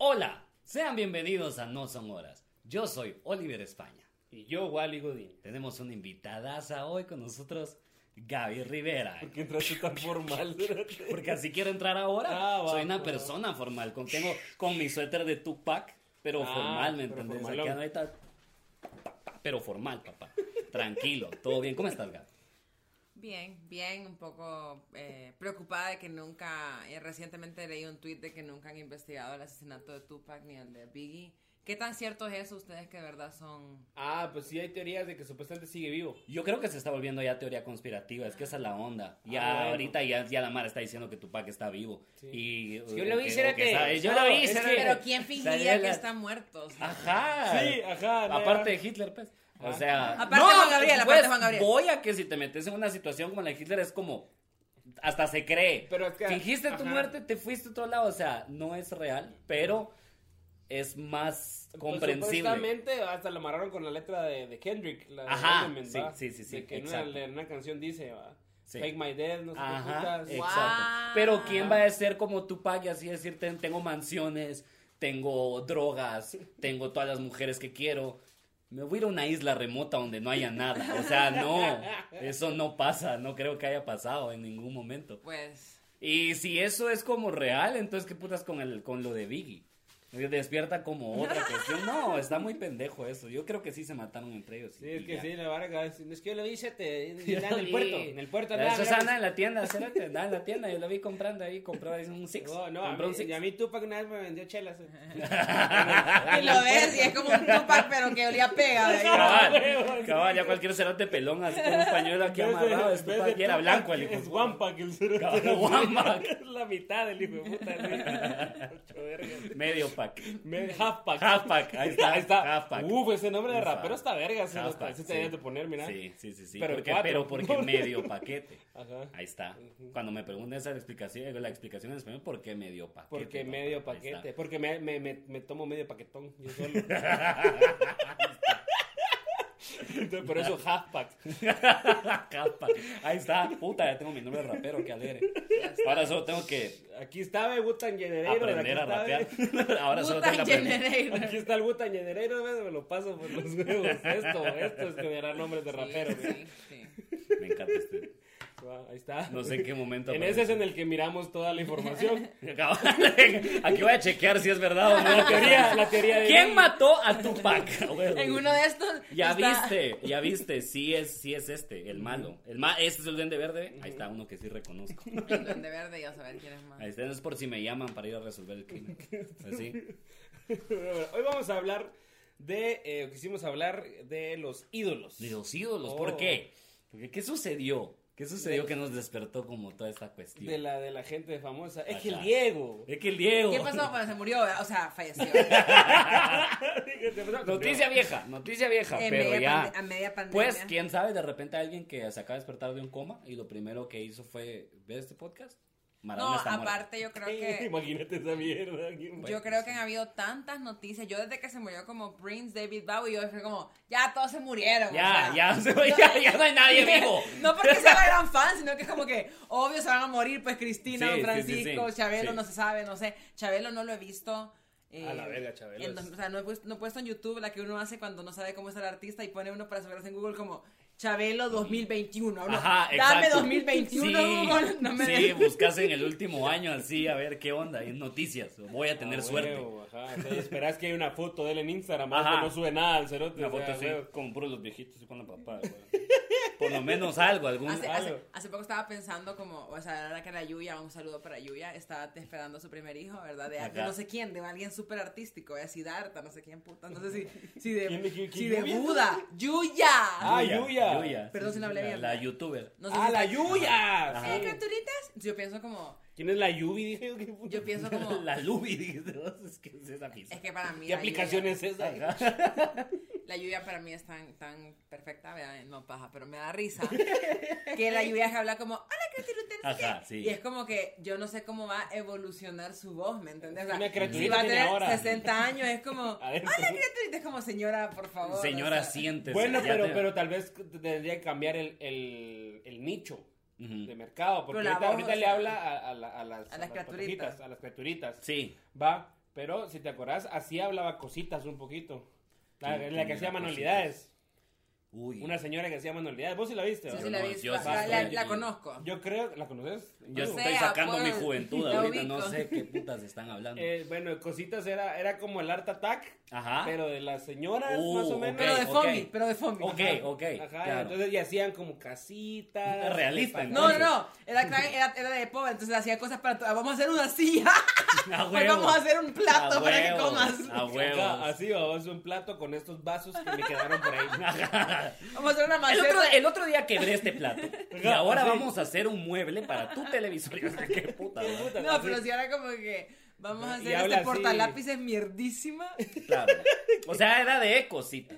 Hola, sean bienvenidos a No Son Horas. Yo soy Oliver España. Y yo, Wally Godín. Tenemos una invitadaza hoy con nosotros, Gaby Rivera. ¿Por qué entraste tan formal? Porque así quiero entrar ahora. Ah, va, soy una va. persona formal. Con, tengo con mi suéter de Tupac, pero Ah, formal, ¿me pero entendés? Pero formal, papá. Tranquilo, todo bien. ¿Cómo estás, Gaby? Bien, bien, un poco eh, preocupada de que nunca, eh, recientemente leí un tweet de que nunca han investigado el asesinato de Tupac ni el de Biggie. ¿Qué tan cierto es eso ustedes que de verdad son... Ah, pues sí hay teorías de que supuestamente sigue vivo. Yo creo que se está volviendo ya teoría conspirativa, es que esa es la onda. Ya Ah, bueno. ahorita ya, ya la Mara está diciendo que Tupac está vivo. Sí. Y, yo lo vi, o que- que Yo No, lo vi, que-. Pero ¿quién fingiría que la- está muerto? O sea, Ajá. Sí, ajá, no, Aparte de Hitler, pues. O sea, Aparte de Juan Gabriel, aparte pues, de Juan Gabriel. Voy a que si te metes en una situación como la de Hitler es como hasta se cree. Pero es que- Fingiste tu ajá. muerte, te fuiste a otro lado, o sea, no es real, pero es más Pues, comprensible. supuestamente hasta lo amarraron con la letra de, de Kendrick. La de Ajá, sí, sí, sí, sí, De que en una, en una canción dice, ¿va? Sí. Fake My Death, no sé qué Ajá, putas. exacto. Wow. Pero ¿quién va a ser como Tupac y así decirte, tengo mansiones, tengo drogas, tengo todas las mujeres que quiero? Me voy a ir a una isla remota donde no haya nada. O sea, no, eso no pasa, no creo que haya pasado en ningún momento. pues... Y si eso es como real, entonces qué putas con el con lo de Biggie. Despierta como otra cuestión. No, está muy pendejo eso. Yo creo que sí se mataron entre ellos. Sí, es que ya. sí, la varga. Es es que yo lo vi, sete, en el puerto. En el puerto. Eso andaba, es mira, anda en la tienda, anda en la tienda. Yo lo vi comprando ahí, compró ahí un six. No, no, a compró mí, un six. y a mí Tupac una vez me vendió chelas. eh. Y lo ves y es como un Tupac pero que olía pega. ¿verdad? Cabal, cabal, ya cualquier cerote pelón así con un pañuelo aquí amarrado. Es Tupac y era blanco el hijo. de Es Pack el cerote. Es la mitad del hijo de puta. Medio pack. Me- Half Pack. Half pack, ahí está, Ahí está. half pack. Uf, ese nombre de rapero está verga. Pack, ese te sí. de poner, mira. Sí, sí, sí, sí. Pero porque, cuatro. pero porque medio paquete. Ajá. Ahí está. Cuando me preguntan esa explicación, la explicación en español, ¿por qué medio paquete? Porque medio Ahí paquete. está. Porque me, me, me, me tomo medio paquetón. Yo solo. Entonces, por eso half pack. Capa. Ahí está, puta, ya tengo mi nombre de rapero, qué alegre. Ahora solo tengo que Aquí está, ve, Wutan Generator. aprender a rapear. Ahora solo tengo que aprender. Aquí está el Wutan Generator, ve, me lo paso por los huevos. Esto, esto es generar nombres de. Sí, sí. Me encanta este. Ahí está. No sé en qué momento. En ese es en el que miramos toda la información. Aquí voy a chequear si es verdad o no. La teoría, la teoría de. ¿Quién mató a Tupac? En uno de estos... Ya está- viste, ya viste, sí es, sí es este, el malo. El ma este es el duende verde. Ahí está uno que sí reconozco. El duende verde y a saber quién es más. Ahí está, no es por si me llaman para ir a resolver el crimen. Así. Hoy vamos a hablar de. Eh, quisimos hablar de los ídolos. De los ídolos, Oh. ¿por qué? Porque ¿qué sucedió? ¿Qué sucedió que nos despertó como toda esta cuestión? De la, de la gente famosa. Es que el. Diego. Es que el Diego. ¿Qué pasó? Bueno, se murió, o sea, falleció. Noticia vieja, noticia vieja, En pero media ya. pande- a media pandemia. Pues, quién sabe, de repente alguien que se acaba de despertar de un coma y lo primero que hizo fue ver este podcast. Maradona No, está aparte yo creo que... Imagínate esa mierda. Yo creo que han habido tantas noticias. Yo desde que se murió como Prince, David Bowie, yo fui como, ya todos se murieron. Ya, o sea. ya, se- ya, ya no hay nadie vivo. No porque sea gran fan, sino que es como que obvio se van a morir, pues Cristina, Sí, sí, sí, Francisco, sí. Chabelo, Sí. no se sabe, no sé. Chabelo no lo he visto. eh, A la verga, Chabelo en o sea, no he, puesto, no he puesto en YouTube la que uno hace cuando no sabe cómo es el artista y pone uno para saberse en Google como Chabelo 2021. Uno, Ajá, Dame exacto. 2021, Sí, Google. No me sí, buscas en el último año así, a ver qué onda, en noticias. Voy a tener Ah, suerte. huevo, Ajá, esperás que hay una foto de él en Instagram, Ajá. que no sube nada al cerote. Una sea, foto así, huevo. con puros los viejitos y con la papá. Por lo menos algo, algún. Hace, algo. hace, hace poco estaba pensando como, o sea, la verdad que la Yuya, un saludo para Yuya, estaba esperando a su primer hijo, ¿verdad? De, no sé quién, de alguien súper artístico, de Siddhartha, no sé quién puta, no sé si, si de, ¿Quién de- quién- si quién de Yuya? Buda, Yuya. Ah, Yuya. Perdón si no hablé bien. La youtuber. No sé ¡Ah, si la Yuya! Ajá. ¿Sí, criaturitas? Yo pienso como, ¿Quién es la Yubi? Dije yo, pienso como, La Lubi, vos, es que es esa pizza. es que para mí ¿Qué aplicación Yuya- es esa? La lluvia para mí es tan, tan perfecta, ¿verdad? no paja, pero me da risa. que la lluvia que habla como, hola, Ajá, qué". sí. Y es como que yo no sé cómo va a evolucionar su voz, ¿me entiendes? O sea, Una si va a tener ahora. 60 años, es como, hola, criaturita, es como, señora, por favor. Señora, o sea, siéntese. Bueno, pero, te- pero tal vez tendría que cambiar el, el, el nicho de mercado. Porque ahorita, voz, ahorita o le habla a, a la- a las, a las criaturitas. A las criaturitas. Sí. Va, Pero si te acordás, así hablaba cositas un poquito. La, ¿Quién- la quién que hacía manualidades. Uy. Una señora que hacía manualidades. ¿Vos sí la viste? Sí, sí, la, yo la, conozco. Yo creo, ¿la conoces? Yo estoy sacando pues, mi juventud la ahorita, no sé qué putas están hablando. Eh, bueno, cositas era, era como el Art Attack, Ajá. pero de las señoras, Uh, más o menos. Pero de ok. Fomi, pero de Fomi. Ok, ok. Ajá, claro. entonces y hacían como casitas. Realista, No, no, no. Era, era, era de pobre, entonces hacía cosas para. Vamos a hacer una silla. A huevo. vamos a hacer un plato A para que comas. A Ajá, huevos. así vamos, un plato con estos vasos que me quedaron por ahí. Vamos a hacer una El maceta. otro, el otro día quebré este plato. Y ahora vamos a hacer un mueble para tu televisor. Yo sé qué puta. Qué ¿no? puta, No, así. pero si era como que. Vamos a hacer este así. portalápices mierdísima. Claro. O sea, era de cositas.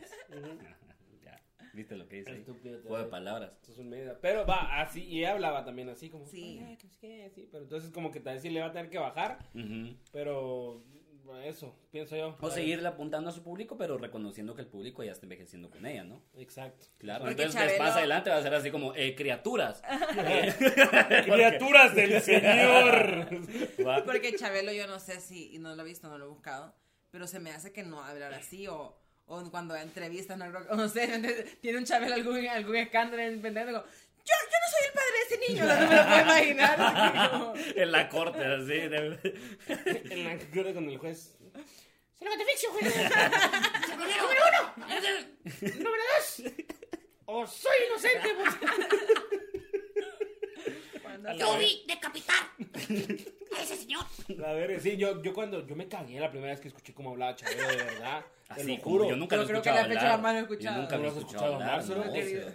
Ya, ¿Viste lo que dice? Estúpido, Juego de palabras. Esto es un medio. Pero va, así, y ella hablaba también así como. Sí. "Ay, que es que sí", Pero entonces como que tal vez sí le va a tener que bajar, pero eso, pienso yo. O seguirle apuntando a su público, pero reconociendo que el público ya está envejeciendo con ella, ¿no? Exacto. Claro. Porque Entonces, Chabelo- más adelante va a ser así como, eh, criaturas. Criaturas del Señor. Porque Chabelo, yo no sé si. Y no lo he visto, no lo he buscado. Pero se me hace que no hablar así. O, o cuando entrevistas, no, no sé. Tiene un Chabelo algún, algún escándalo en pendiente. Yo, yo no soy el padre de ese niño. No me lo puedo imaginar. como- en la corte, así. de- en la que con el juez. Se lo ficción, juez. Número uno. Número dos. O soy inocente. Yo vi decapitar ese señor. A ver, sí, yo, yo cuando yo me cagué la primera vez que escuché cómo hablaba Chabelo, de verdad. Te Así lo juro. yo nunca lo he creo que escuchado la fecha hablar. jamás lo he escuchado. Yo nunca ¿No lo he has escuchado hablar. hablar,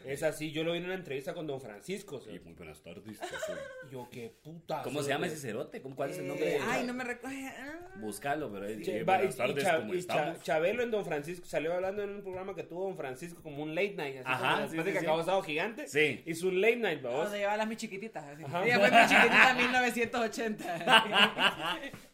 no. Es así, yo lo vi en una entrevista con Don Francisco. Sí, ¿sí? muy buenas tardes. sí. Yo, qué puta. ¿Cómo se llama ese cerote? ¿Cómo- ¿Cuál es el Eh, nombre? de Ay, no me recoge. ah. Búscalo, pero eh, eh, y, buenas y tardes, ¿cómo y estamos? Chabelo en Don Francisco salió hablando en un programa que tuvo Don Francisco como un late night. Así Ajá, como después sí, de que sí, acabó. Sábado Gigante. Sí. Hizo un late night, vamos. Donde llevaba las mis chiquititas. así. Ajá. Ella fue mi chiquitita 1980.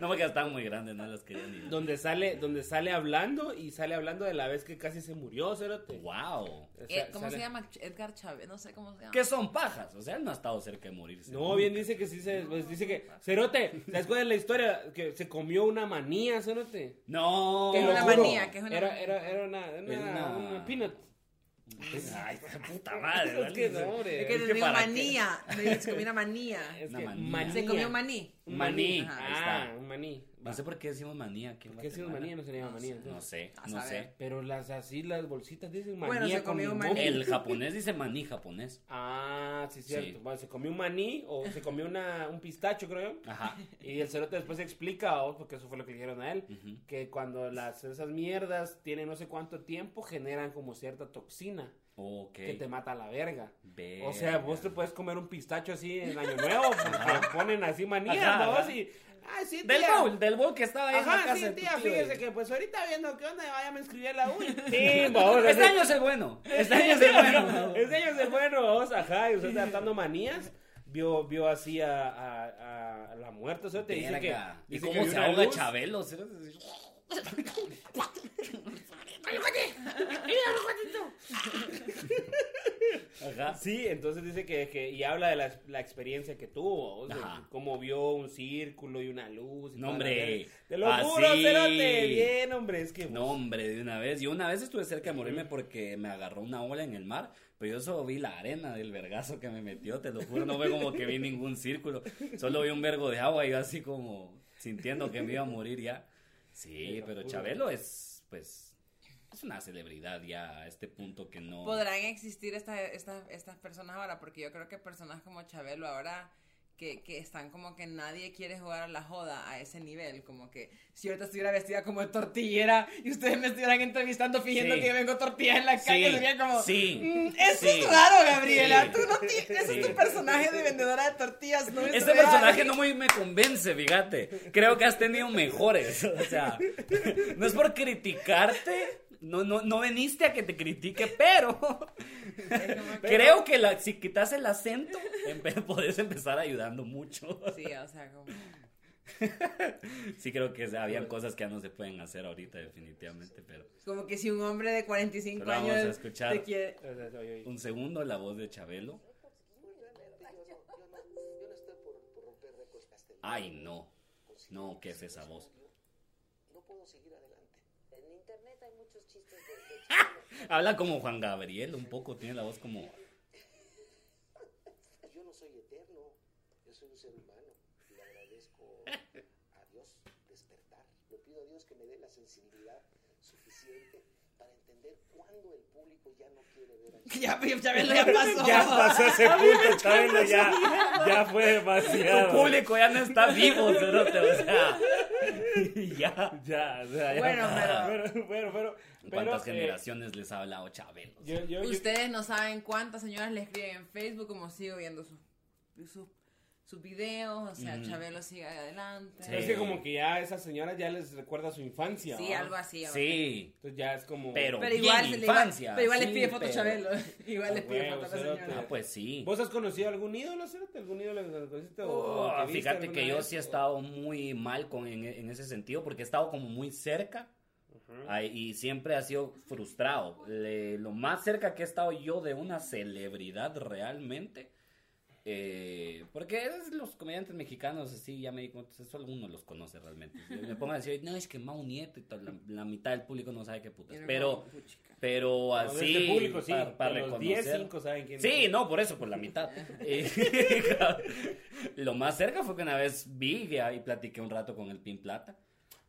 No, porque estaban muy grandes, no las quería ni. Donde sale, donde sale hablando y sale hablando de la vez que casi se murió, Cerote. ¡Wow! O Eh, sea, ¿Cómo sale- se llama? Edgar Chávez, no sé cómo se llama. ¿Qué son pajas? O sea, él no ha estado cerca de morirse. No, bien dice que sí se, pues, dice que, Cerote, ¿sabes cuál es la historia? Que se comió una manía, Cerote. No. ¿Qué es una juro. manía? ¿Qué es una era, manía? era, era una, una, una- una peanut. Ay, puta madre. Es que no, hombre. Es que para qué. manía. Digo, se comió una manía. Es Una que manía. manía. Se comió maní. Un Maní. Ajá. Ah, un maní. No sé por qué decimos manía ¿Por qué decimos manía? No se llama manía. No sé, no sé. Pero las así, las bolsitas dicen manía Bueno, se con comió un limón. maní. El japonés dice maní japonés. Ah, sí, cierto. Sí. Bueno, se comió un maní o se comió una, un pistacho, creo yo. Aja. Y el cerote después explica, oh, porque eso fue lo que le dijeron a él, que cuando las, esas mierdas tienen no sé cuánto tiempo, generan como cierta toxina Ok. que te mata a la verga. Verga. O sea, vos te puedes comer un pistacho así en Año Nuevo, porque ponen así manías, Ajá, vos, ajá. y... Ay, sí, Del tía. bowl, del bowl que estaba ahí en la Ajá, casa sí, tía, tío. fíjese que pues ahorita viendo qué onda, vaya, me inscribí a la U. Sí, vamos, Este año es el bueno. Este año es el bueno. Este año es el bueno, vamos, ajá, y usted tratando manías, vio, vio así a, a, a- a la muerte, o sea, te dice que... ¿Y dice cómo que se ahoga luz. Chabelo? ¿Será? Ajá. Sí, entonces dice que, que y habla de la, la experiencia que tuvo, o sea, Ajá. cómo vio un círculo y una luz. y No, hombre. Te lo Así. juro, cerote, bien, hombre, es que... No, hombre, de una vez. Yo una vez estuve cerca de morirme porque me agarró una ola en el mar, pero yo solo vi la arena del vergazo que me metió, te lo juro. No fue como que vi ningún círculo. Solo vi un vergo de agua y yo así como sintiendo que me iba a morir ya. Sí, pero. Chabelo es, pues, es una celebridad ya a este punto que no. ¿Podrán existir esta- esta- estas personas ahora? Porque yo creo que personas como Chabelo ahora que, que están como que nadie quiere jugar a la joda a ese nivel. Como que si ahorita estuviera vestida como de tortillera y ustedes me estuvieran entrevistando fingiendo Sí. que yo vengo tortilla en la calle, sería como... sí, "Mm, eso sí. es raro, Gabriela. Sí. Tú no tienes... Ese Sí. es tu personaje de vendedora de tortillas, no es Este real". personaje no muy me convence, fíjate. Creo que has tenido mejores. O sea, no es por criticarte. No, no, no veniste a que te critique, pero creo que la, si quitas el acento, empe- podés empezar ayudando mucho. Sí, o sea, como... Sí, creo que habían cosas que ya no se pueden hacer ahorita, definitivamente, pero Como que si un hombre de 45 Pero vamos años a escuchar. te quiere... Un segundo la voz de Chabelo. Ay, no. No, ¿qué es esa voz? podemos seguir adelante. En internet hay muchos chistes de, de Chabelo. Habla como Juan Gabriel, un poco, tiene la voz como... Yo no soy eterno, yo soy un ser humano. Y le agradezco a Dios despertar. Le pido a Dios que me dé la sensibilidad suficiente para entender cuándo el público ya no quiere ver a Ya, ya, ya pasó. Ya pasó ese punto, Chabelo, ya, ya fue Tu demasiado. público ya no está vivo, cerote, o sea... ya. Ya, o sea, ya. Bueno, pero- pero, pero, pero, ¿Cuántas pero, eh, generaciones les ha hablado Chabelo? yo, yo, yo- Ustedes no saben cuántas señoras le escriben en Facebook como sigo viendo sus sus sus videos, o sea, Ujú. Chabelo sigue adelante. Sí. es que como que ya a esas señoras ya les recuerda su infancia. Sí, algo así. Sí, Entonces ya es como... pero, Pero igual, le- igual- infancia. pero igual sí, les pide foto pero- Chabelo. igual Ah, les pide huevo, foto a la señora. Ah, pues sí. ¿Vos has conocido algún ídolo, Cerote? ¿Algún ídolo que conociste? Oh, o que viste fíjate que yo vez? sí he estado muy mal con, en, en ese sentido porque he estado como muy cerca ay, y siempre ha sido frustrado. Le- lo más cerca que he estado yo de una celebridad realmente, eh, porque es los comediantes mexicanos, así ya me di cuenta, eso alguno los conoce realmente. Me pongo a decir, no, es que Mau Nieto y todo, la, la mitad del público no sabe qué putas. Pero, pero así, este público, sí. para, para los reconocer. 10, 5 saben quién Sí, es. no, por eso, por la mitad. Lo más cerca fue que una vez vi y platiqué un rato con el Pin Plata.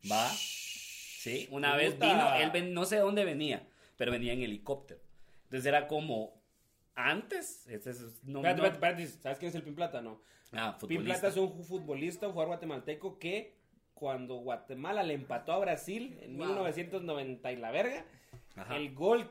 Va. Sí, una vez Puta. vino, él ven- no sé de dónde venía, pero venía en helicóptero. Entonces era como antes, ese es- no, Espérate, no- espérate, espérate, ¿sabes quién es el Pin Plata? No. ah, Pin futbolista. Plata es un futbolista, un jugador guatemalteco que cuando Guatemala le empató a Brasil en Wow. 1990 y la verga, Ajá. el gol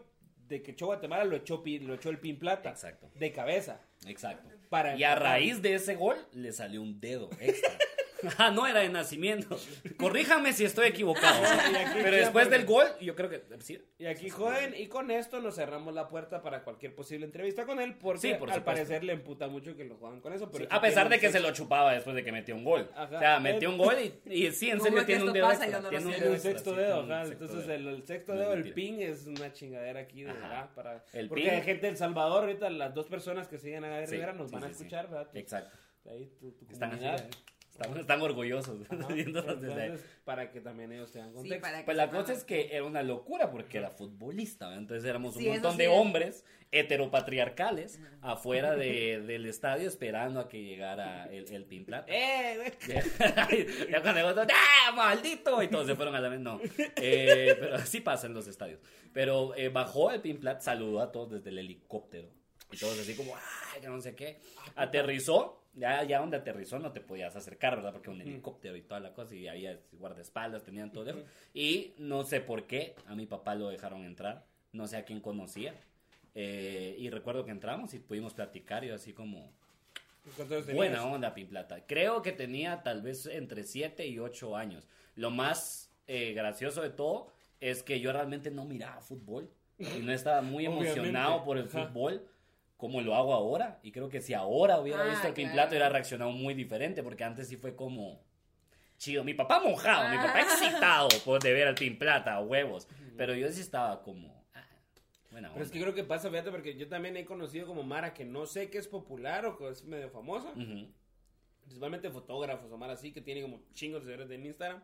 de que echó Guatemala lo echó, lo echó el Pin Plata. Exacto. De cabeza. Exacto. Para Y a raíz de ese gol le salió un dedo extra. Ah, no era de nacimiento. Corríjame si estoy equivocado. Aquí Pero después porque- del gol, yo creo que sí. Y aquí joden, y con esto nos cerramos la puerta para cualquier posible entrevista con él, porque Sí, por al supuesto. parecer le emputa mucho que lo juegan con eso. Pero a pesar de que se lo chupaba después de que metió un gol. Ajá. O sea, metió un gol y, y sí, en ¿Cómo serio tiene un dedo pasa extra. no Tiene un un extra, sexto sí, dedo, ajá. Entonces dedo. el, el sexto No dedo, el ping, es una chingadera aquí de Ajá. verdad. Para, El porque ping- hay gente de El Salvador, ahorita las dos personas que siguen a Gabriel Rivera nos van a escuchar, ¿verdad? Exacto. ahí tu, tu Están así, comunidad. ¿eh? Están, están orgullosos Ajá. viéndonos desde ahí. Entonces, para que también ellos tengan contexto. Pues la cosa es que era una locura porque era futbolista, ¿verdad? entonces éramos un Sí, montón sí de es. hombres heteropatriarcales afuera de- del estadio esperando a que llegara el, el Pin Plata. ¡Eh, güey! ya, cuando ¡ah, maldito! Y todos se fueron a la vez, no. Eh, pero así pasa en los estadios. Pero eh, bajó el Pin Plat, saludó a todos desde el helicóptero. Y todos así como, ¡ay, que no sé qué! Aterrizó, ya, ya donde aterrizó no te podías acercar, ¿verdad? Porque un helicóptero y toda la cosa, y había guardaespaldas, tenían todo eso. Y no sé por qué, a mi papá lo dejaron entrar, no sé a quién conocía. Eh, y recuerdo que entramos y pudimos platicar y yo así como. Buena onda, Pin Plata. Creo que tenía tal vez entre 7 y 8 años. Lo más eh, gracioso de todo es que yo realmente no miraba fútbol y no estaba muy Obviamente. emocionado por el Ajá. fútbol como lo hago ahora. Y creo que si ahora hubiera Ah, visto el Pin claro. Plata hubiera reaccionado muy diferente porque antes sí fue como chido. Mi papá mojado, mi papá excitado por de ver al Pin Plata, huevos. Pero yo sí estaba como... ah, buena Pero es que onda. creo que pasa, fíjate, porque yo también he conocido como Mara que no sé que es popular o que es medio famosa. Ujú. Principalmente fotógrafos o Mara así que tiene como chingos de seguidores en Instagram.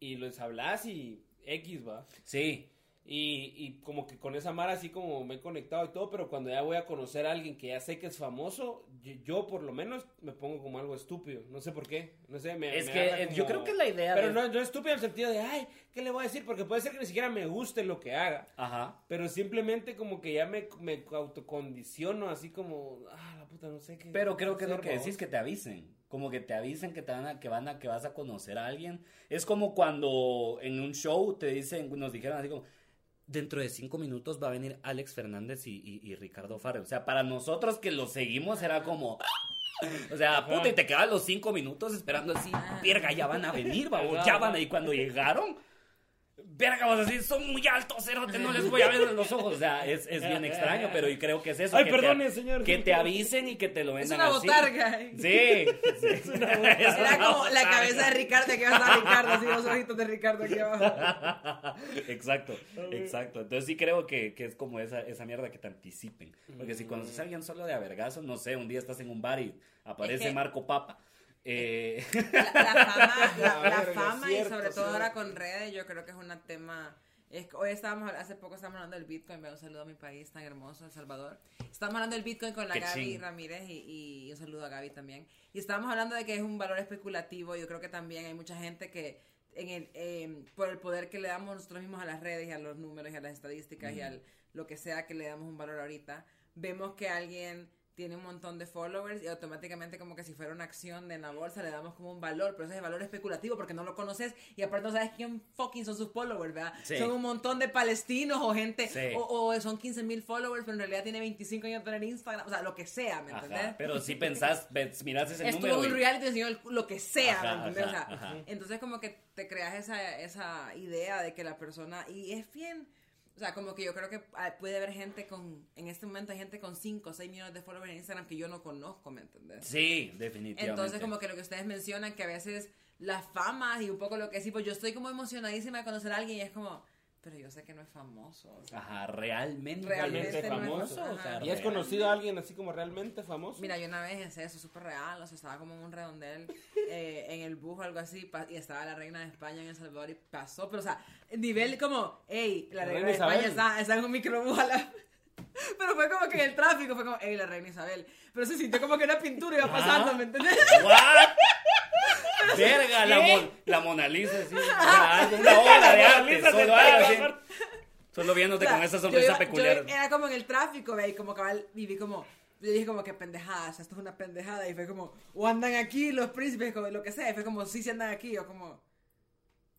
Y les hablas y X va. Sí, Y, y como que con esa Mara así como me he conectado y todo, pero cuando ya voy a conocer a alguien que ya sé que es famoso, yo, yo por lo menos me pongo como algo estúpido. No sé por qué. No sé, me, es me que como- yo creo que la idea Pero de... no, no estúpido en el sentido de, ay, ¿qué le voy a decir? Porque puede ser que ni siquiera me guste lo que haga. Ajá. Pero simplemente como que ya me, me autocondiciono así como, ah, la puta, no sé qué. Pero creo que es lo que decís, que te avisen. Como que te avisen que te van a, que van a, que vas a conocer a alguien. Es como cuando en un show te dicen, nos dijeron así como, dentro de cinco minutos va a venir Alex Fernández y, y- y Ricardo Farre. O sea, para nosotros que los seguimos era como, o sea, puta, y te quedas los cinco minutos esperando así, verga, ya van a venir, babo, ya van a ir cuando llegaron. Verga, vas a decir, son muy altos, cerote, no les voy a ver en los ojos. O sea, es, es bien extraño, pero y creo que es eso. Ay, que perdone, te, señor. Que te avisen y que te lo Es vendan una así. botarga. Sí. sí. Es una Era como la botarga. cabeza de Ricardo, que va a estar Ricardo, así los ojitos de Ricardo aquí abajo. exacto, exacto. Entonces sí creo que, que es como esa, esa mierda que te anticipen. Porque si conoces a alguien solo de avergazo, no sé, un día estás en un bar y aparece Es que- Marco Papa Eh, La, la fama, la, la fama es y cierto, sobre todo ahora con redes, yo creo que es un tema. es hoy estábamos, hace poco estábamos hablando del Bitcoin, un saludo a mi país tan hermoso, El Salvador. Estábamos hablando del Bitcoin con la Qué Gaby ching. Ramírez y, y un saludo a Gaby también. Y estábamos hablando de que es un valor especulativo. Yo creo que también hay mucha gente que, en el, eh, por el poder que le damos nosotros mismos a las redes y a los números y a las estadísticas y a lo que sea que le damos un valor ahorita, vemos que alguien tiene un montón de followers y automáticamente como que si fuera una acción de la bolsa le damos como un valor, pero ese es el valor especulativo porque no lo conoces y aparte no sabes quién fucking son sus followers, ¿verdad? Sí. Son un montón de palestinos o gente, Sí. o, o son 15 mil followers, pero en realidad tiene 25 años de tener Instagram, o sea, lo que sea, ¿me ajá, entendés? pero si pensás, mirás ese Estuvo número. en un reality lo que sea, Ajá, ¿me entendés? ajá, O sea. Entonces como que te creas esa, esa idea de que la persona, y es bien, o sea, como que yo creo que ah, puede haber gente con, en este momento hay gente con 5 o 6 millones de followers en Instagram que yo no conozco, ¿me entendés? Sí, definitivamente. Entonces como que lo que ustedes mencionan, que a veces las famas y un poco lo que sí, pues yo estoy como emocionadísima de conocer a alguien y es como, pero yo sé que no es famoso. o sea. Ajá, realmente. Realmente es no es famoso. o sea. ¿Y has conocido a alguien así como realmente famoso? Mira, yo una vez hice eso súper real, o sea, estaba como en un redondel eh, en el bus o algo así, y estaba la reina de España en El Salvador y pasó, pero o sea, nivel como, hey, la, La reina, reina de España Isabel. está, está en un microbús a la... Pero fue como que en el tráfico fue como, hey, la reina Isabel. Pero se sintió como que una pintura iba pasando. ¿me entendés? ¿What? La, Mon- la Mona Lisa, sí. Una obra de arte. Solo viéndote O sea, con esa sonrisa peculiar. yo era como en el tráfico, ve, y como cabal, y vi como, yo dije como que pendejadas, esto es una pendejada, y fue como, o andan aquí los príncipes, como lo que sea, y fue como, sí, sí andan aquí, o como,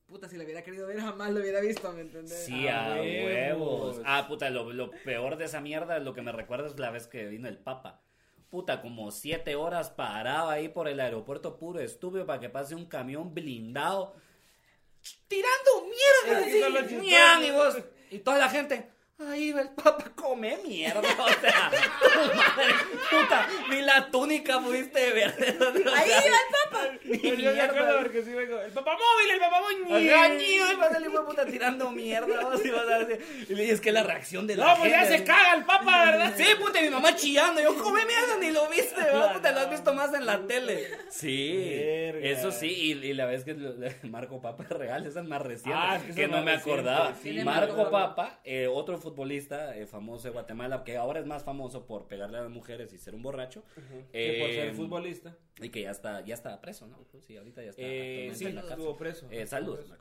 puta, si lo hubiera querido ver jamás lo hubiera visto, ¿me entendés? Sí, A a huevos. huevos. Ah, puta, lo, lo peor de esa mierda, lo que me recuerda es la vez que vino el Papa. Puta, como siete horas parado ahí por el aeropuerto puro estúpido para que pase un camión blindado. Tirando mierda. Es que y vos, y toda la gente. Ahí va el Papa, come mierda. O sea, tu madre, puta, ni la túnica pudiste ver. Ahí iba el Papa. Ni Yo me acuerdo porque sí vengo. El papamóvil, el papamóvil. Ajá, ñiu, y va a salir puta tirando mierda. vos, y vas a decir- y le dices que la reacción de la No, pues ya se caga el papa, ¿verdad? Sí, puta, y mi mamá chillando. Yo, come mierda, ni lo viste, ¿verdad? puta, lo has visto más en la tele. Sí, Verga. eso sí, y, y la vez que Marco Papa es real, esa es más reciente, Ah, es que que, es no me acordaba. sí. Marco Papa, eh, otro futbolista eh, famoso de Guatemala, que ahora es más famoso por pegarle a las mujeres y ser un borracho. Que por eh, ser futbolista. Y que ya está, ya está preso, ¿no? Sí, ahorita ya está. Eh, sí, en la estuvo preso. Eh, saludos.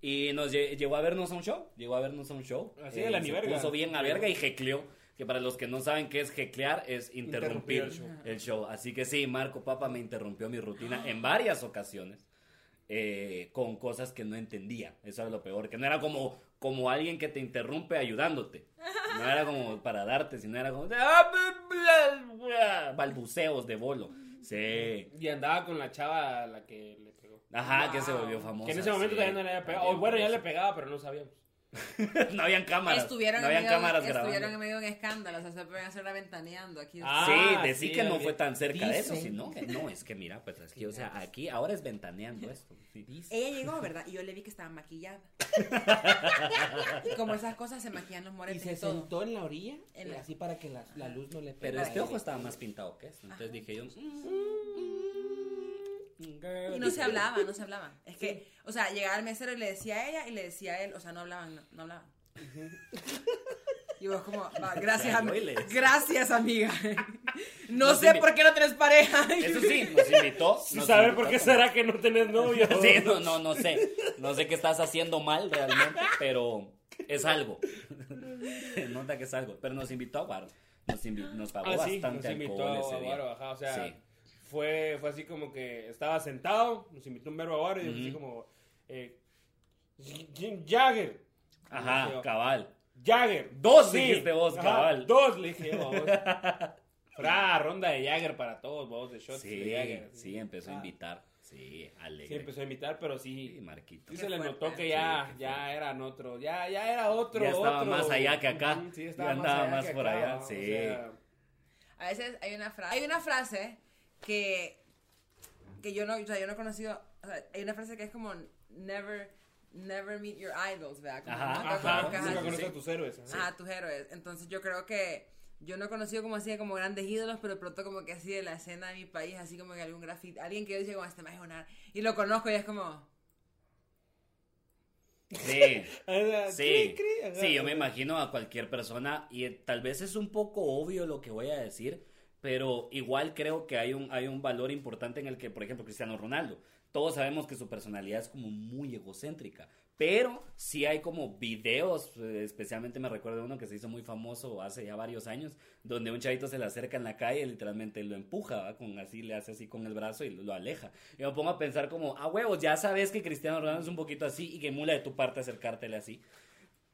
Y nos lle- llegó a vernos a un show. Llegó a vernos a un show. Así Eh, de la ni verga. puso bien a verga y jecleó. Que para los que no saben qué es jeclear, es interrumpir, Interrumpir el, show. Así que sí, Marco Papa me interrumpió mi rutina en varias ocasiones. eh, con cosas que no entendía. Eso era lo peor. Que no era como, como alguien que te interrumpe ayudándote. No era como para darte, sino era como. "Ah, bla, bla, bla", Balbuceos de bolo. Sí. Y andaba con la chava a la que le pegó. Ajá, que se volvió famosa. Que en ese momento sí. todavía no le había pegado. O bueno, ya le pegaba, pero no sabíamos. no habían cámaras. Estuvieron, no en habían medio, cámaras estuvieron en medio de un escándalo, o sea, se pueden hacer ventaneando aquí. Ah, sí, decí sí, que no fue tan cerca de eso, sino que no, es que mira, pues es que, o sea, aquí ahora es ventaneando esto. sí. Ella llegó, ¿verdad? Y yo le vi que estaba maquillada. y como esas cosas se maquillan los Y moretes y, se todo. sentó en la orilla, En la- así para que la, la luz no le Pero pegara. este ojo estaba más pintado que esto. Entonces dije yo. mm, Y no se hablaban, no se hablaban. Es que, o sea, llegaba el mesero y le decía a ella y le decía a él, o sea, no hablaban, no, no hablaban. Y vos como, va, gracias, decía. gracias amiga. No Nos sé por qué no tenés pareja. Eso sí, nos invitó. Sí, nos ¿Sabe invitó por qué será que no tenés novio? Sí, no, no, no sé. No sé qué estás haciendo mal realmente, pero es algo. Nota que es algo. Pero nos invitó a Guaro. Nos, invi- nos pagó Ah, sí, bastante nos invitó alcohol a ese día. Guaro, ajá, o sea, Sí. Fue, fue así como que estaba sentado, nos invitó un verbo a Guaro y dijo así Ujú. como, eh, Jim Jagger. Ajá, yo, cabal. Jagger. Dos dijiste vos, ajá, cabal. Dos le dije vos. Fra, ronda de Jagger para todos, vos, de shots Sí, de Jagger. sí, empezó a Ah, invitar. Sí, alegre. Sí, empezó a invitar, pero Sí, sí, Marquito. sí se le notó que ya, Sí, ya eran otro, ya, ya era otro, Ya estaba otro. más allá que acá. Sí, Ya estaba más andaba allá más que por acá, allá, o sí. sea, A veces hay una frase, hay una frase que, que yo no, o sea, yo no he conocido, o sea, hay una frase que es como never, never meet your idols, ¿verdad? Como Ajá, nunca ajá, nunca a- conoces sí. a tus héroes. ajá. Ajá, tus héroes. Entonces yo creo que yo no he conocido como así como grandes ídolos, pero pronto como que así de la escena de mi país, así como que algún grafiti, alguien que yo dice como este más y lo conozco y es como, Sí. Sí, ajá. sí, yo me imagino a cualquier persona y tal vez es un poco obvio lo que voy a decir, pero igual creo que hay un, hay un valor importante en el que, por ejemplo, Cristiano Ronaldo, todos sabemos que su personalidad es como muy egocéntrica, pero sí hay como videos, eh, especialmente me recuerdo uno que se hizo muy famoso hace ya varios años, donde un chavito se le acerca en la calle y literalmente lo empuja, con así le hace así con el brazo y lo, lo aleja. Y me pongo a pensar como, ah, huevos, ya sabes que Cristiano Ronaldo es un poquito así y que mula de tu parte acercártele así.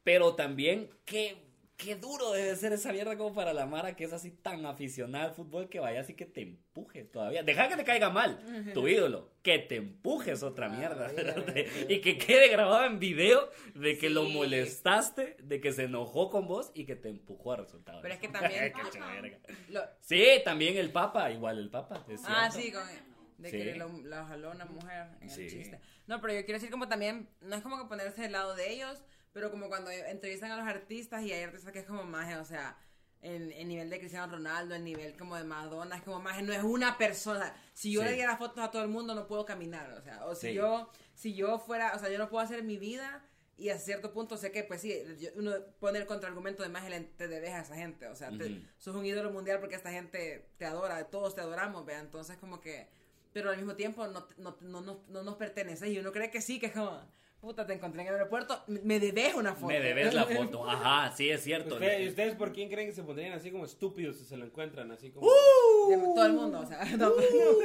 Pero también, qué, qué duro debe ser esa mierda como para la Mara que es así tan aficionada al fútbol que vaya así que te empuje todavía. Deja que te caiga mal tu ídolo, que te empujes otra mierda. y que quede grabado en video de que lo Sí. molestaste, de que se enojó con vos y que te empujó a resultados. Pero es que también- lo- Sí, también el Papa, igual el Papa. ah, sí, con, de Sí. que lo, jaló una mujer en Sí. el chiste. No, pero yo quiero decir como también, no es como que ponerse del lado de ellos, pero como cuando entrevistan a los artistas y hay artistas que es como más, o sea, en, en nivel de Cristiano Ronaldo, en nivel como de Madonna, es como más, no es una persona. Si yo Sí. le diera fotos a todo el mundo, no puedo caminar, o sea, o si Sí. yo, si yo fuera, o sea, yo no puedo hacer mi vida y a cierto punto sé que, pues sí, uno pone el contraargumento de más el te debes a esa gente, o sea, te- Ujú. sos un ídolo mundial porque esta gente te adora, todos te adoramos, vea, entonces como que, pero al mismo tiempo no, no, no, no, no nos pertenece y uno cree que sí, que es como, puta, te encontré en el aeropuerto, me- debes una foto. Me debes la foto. Ajá, sí, es cierto. ¿Ustedes, ¿Y ustedes por quién creen que se pondrían así como estúpidos si se lo encuentran? Así como... De todo el mundo, o sea, no,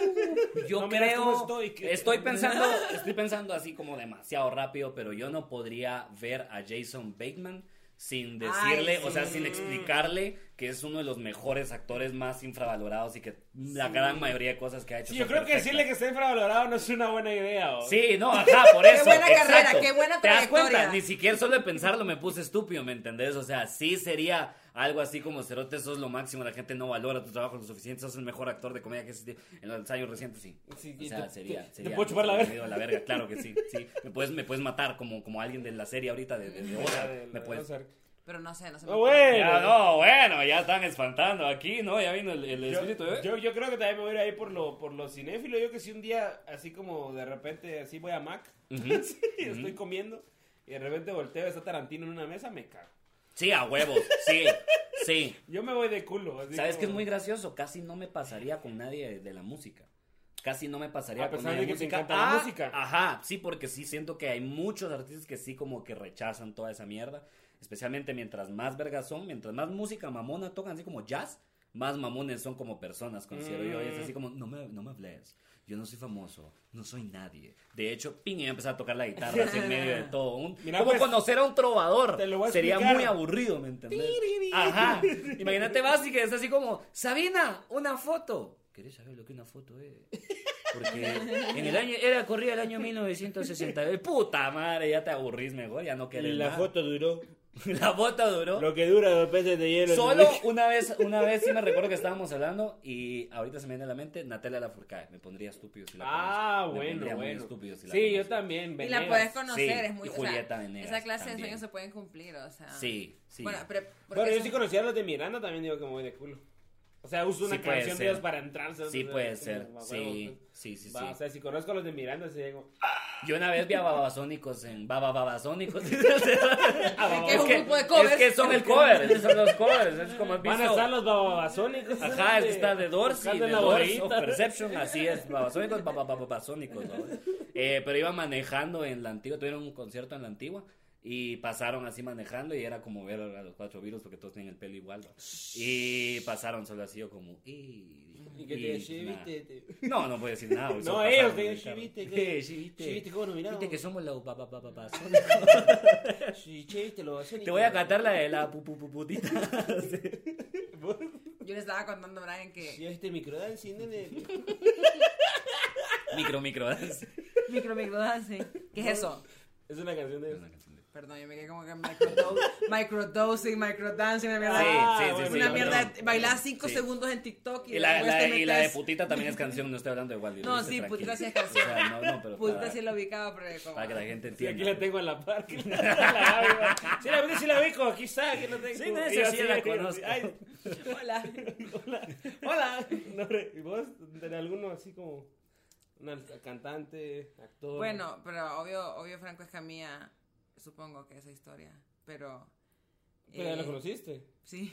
Yo No creo, estoy, pensando, estoy pensando así como demasiado rápido, pero yo no podría ver a Jason Bateman sin decirle, Ay, o sea, sin explicarle que es uno de los mejores actores más infravalorados y que la gran mayoría de cosas que ha hecho. Sí, yo creo que decirle que está infravalorado no es una buena idea. ¿o? Sí, no, ajá, por eso. buena exacto. carrera, qué buena ¿Te das cuenta? trayectoria. Ni siquiera solo de pensarlo me puse estúpido, ¿me entendés? O sea, sí sería algo así como Cerote, sos lo máximo, la gente no valora tu trabajo lo suficiente, sos el mejor actor de comedia que existe en los ensayos recientes, sí. Sí, o sea, te- sería, te- te sería. puedo chupar la verga. la verga, claro que sí, sí. Me puedes, me puedes matar como, como alguien de la serie ahorita de, de, de Ozark, De- de- me puedes. Ozark. pero no sé, no sé. Ah, bueno. Ya, no, bueno, ya están espantando aquí, ¿no? Ya vino el, el Yo, espíritu, ¿eh? yo, yo creo que también me voy a ir ahí por lo, por lo cinéfilo. Yo que si un día, así como de repente, así voy a Mac, sí, estoy comiendo, y de repente volteo, está Tarantino en una mesa, me cago. Sí, a huevos, sí, sí. Yo me voy de culo. así ¿Sabes como- qué es muy gracioso? Casi no me pasaría con nadie de, la música. Casi no me pasaría A con pesar nadie de que te música. encanta la Ah, música. Ajá, sí, porque sí siento que hay muchos artistas que sí como que rechazan toda esa mierda. Especialmente mientras más vergas son, mientras más música mamona tocan así como jazz, más mamones son como personas, considero yo. Y es Mm. así como, no me, no me hables. Yo no soy famoso, no soy nadie. De hecho, ping, y empezar a tocar la guitarra así en medio de todo. Un- Mira, como pues, conocer a un trovador. te lo voy a Sería explicar. muy aburrido, ¿me entendés? Ajá. Imagínate vas y que es así como, Sabina, una foto. ¿Querés saber lo que una foto es? Porque en el año, era, corría el año 1960. Puta madre, ya te aburrís mejor, ya no Y querés la foto duró. La foto duró. Lo que dura dos peces de hielo. Solo una vez, una vez sí me recuerdo que estábamos hablando y ahorita se me viene a la mente Natalia Lafourcade. Me pondría estúpido si la Ah, conozco. Me bueno, muy bueno. estúpido si la sí, yo conozco. también. Y la puedes conocer, Sí, es muy y o sea, Julieta Venegas Esa clase también. de sueños se pueden cumplir, o sea. Sí, sí. Bueno, pero. Bueno, yo sí conocía a los de Miranda, también digo que me voy de culo. O sea, uso una Sí canción de ellos para entrar. ¿sabes? Sí puede ser. como, Sí, sí, sí, va, sí. O sea, si conozco a los de Miranda, sí digo. Yo una vez vi a Babasónicos en Babababasónicos. Que es un grupo de covers. Es que son el cover, esos son los covers. Es como Van a estar los babasónicos. Ajá, es que está de Doors y Buscando de bolita. of Perception, así es, babasónicos, babababasónicos, ¿no? Eh, pero iban manejando en la antigua, tuvieron un concierto en la antigua y pasaron así manejando y era como ver a los cuatro virus porque todos tienen el pelo igual, ¿va? Y pasaron solo así yo como, y... Y que te y sí, nada. viste. No, no puedo decir nada. No, ellos te en digo, el carro. sí, viste, Sí, que- sí, viste. sí, viste cómo nos miramos. Viste que somos los babababasónicos. Sí, che, viste, los. Te voy a cantar la de la pupupuputita. Yo le estaba contando a Brian que. Sí, este microdance, nene. Micro, micro dance. Micro, micro dance. ¿Qué es eso? Es una canción de ellos. Una canción de- Perdón, yo me quedé como que microdo- microdosing, microdancing, una mierda. Sí, Ah, sí, sí, sí, una mierda, bailar 5 Sí. segundos en TikTok y, Y la, la- y la de putita también es canción, no estoy hablando de Wally. No, sí, tranquilo. putita sí es canción. O sea, no, no, pero Putita para, sí lo ubicaba, pero como... para que la gente Sí, entienda. aquí la tengo en la par. que la va. Sí, la vi, sí la ubico, aquí la tengo. Sí, no, esa sí la conozco. ay, Hola. hola, hola. ¿Y vos, de alguno así como una cantante, actor? Bueno, pero obvio, obvio Franco Escamilla, supongo que esa historia, pero... ¿Pero ya eh, lo conociste? Sí.